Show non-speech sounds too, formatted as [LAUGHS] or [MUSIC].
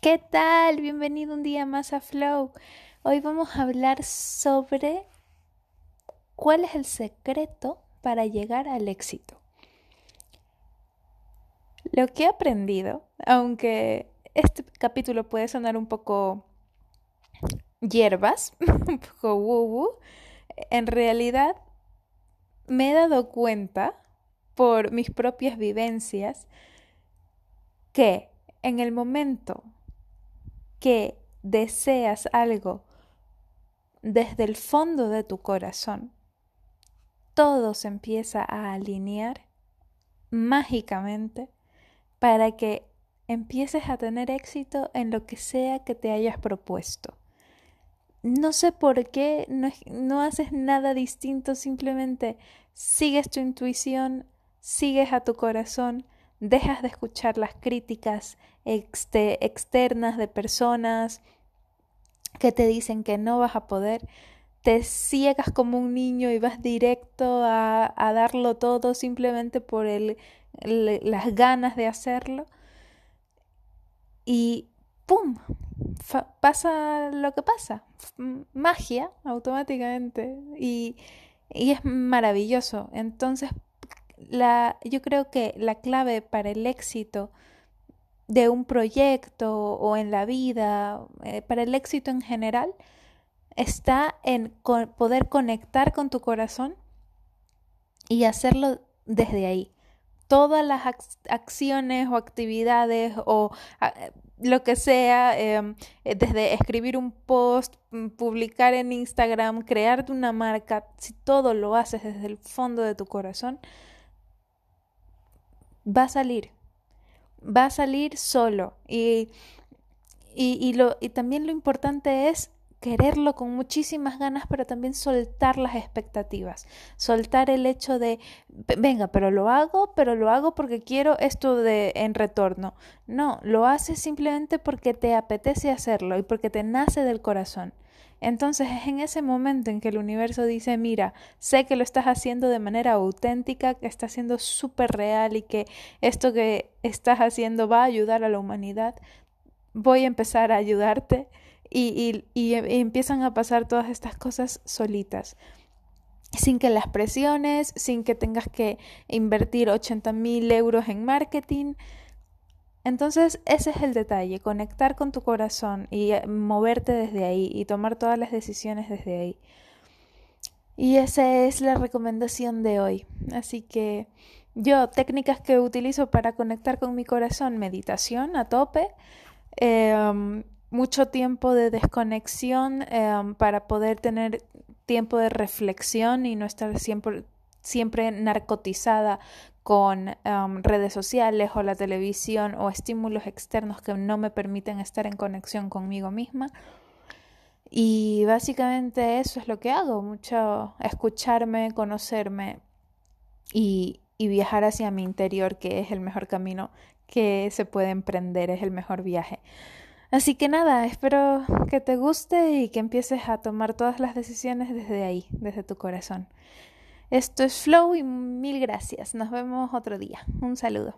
¿Qué tal? Bienvenido un día más a Flow. Hoy vamos a hablar sobre cuál es el secreto para llegar al éxito. Lo que he aprendido, aunque este capítulo puede sonar un poco hierbas, [LAUGHS] un poco en realidad me he dado cuenta por mis propias vivencias que en el momento que deseas algo desde el fondo de tu corazón, todo se empieza a alinear mágicamente para que empieces a tener éxito en lo que sea que te hayas propuesto. No sé por qué no, no haces nada distinto, simplemente sigues tu intuición, sigues a tu corazón, dejas de escuchar las críticas externas de personas que te dicen que no vas a poder, te ciegas como un niño y vas directo a, darlo todo simplemente por el, las ganas de hacerlo y ¡pum! pasa lo que pasa, magia automáticamente y, y es maravilloso. Entonces, la, yo creo que la clave para el éxito de un proyecto o en la vida, eh, para el éxito en general, está en poder conectar con tu corazón y hacerlo desde ahí. Todas las acciones o actividades o lo que sea, em, eh, desde escribir un post, mm, publicar en Instagram, crearte una marca, si todo lo haces desde el fondo de tu corazón, va a salir, va a salir solo. Y, y, lo, y también lo importante es quererlo con muchísimas ganas, pero también soltar las expectativas, soltar el hecho de, venga, pero lo hago, pero lo hago porque quiero esto de en retorno. No, lo haces simplemente porque te apetece hacerlo y porque te nace del corazón. Entonces es en ese momento en que el universo dice, mira, sé que lo estás haciendo de manera auténtica, que está siendo súper real y que esto que estás haciendo va a ayudar a la humanidad, voy a empezar a ayudarte y, y, empiezan a pasar todas estas cosas solitas. Sin que las presiones, sin que tengas que invertir 80 mil euros en marketing, entonces, ese es el detalle, conectar con tu corazón y eh, moverte desde ahí y tomar todas las decisiones desde ahí. Y esa es la recomendación de hoy. Así que yo, técnicas que utilizo para conectar con mi corazón, meditación a tope, em, mucho tiempo de desconexión em, para poder tener tiempo de reflexión y no estar siempre, siempre narcotizada con um, redes sociales o la televisión o estímulos externos que no me permiten estar en conexión conmigo misma. Y básicamente eso es lo que hago, mucho escucharme, conocerme y, y viajar hacia mi interior, que es el mejor camino que se puede emprender, es el mejor viaje. Así que nada, espero que te guste y que empieces a tomar todas las decisiones desde ahí, desde tu corazón. Esto es Flow y mil gracias. Nos vemos otro día. Un saludo.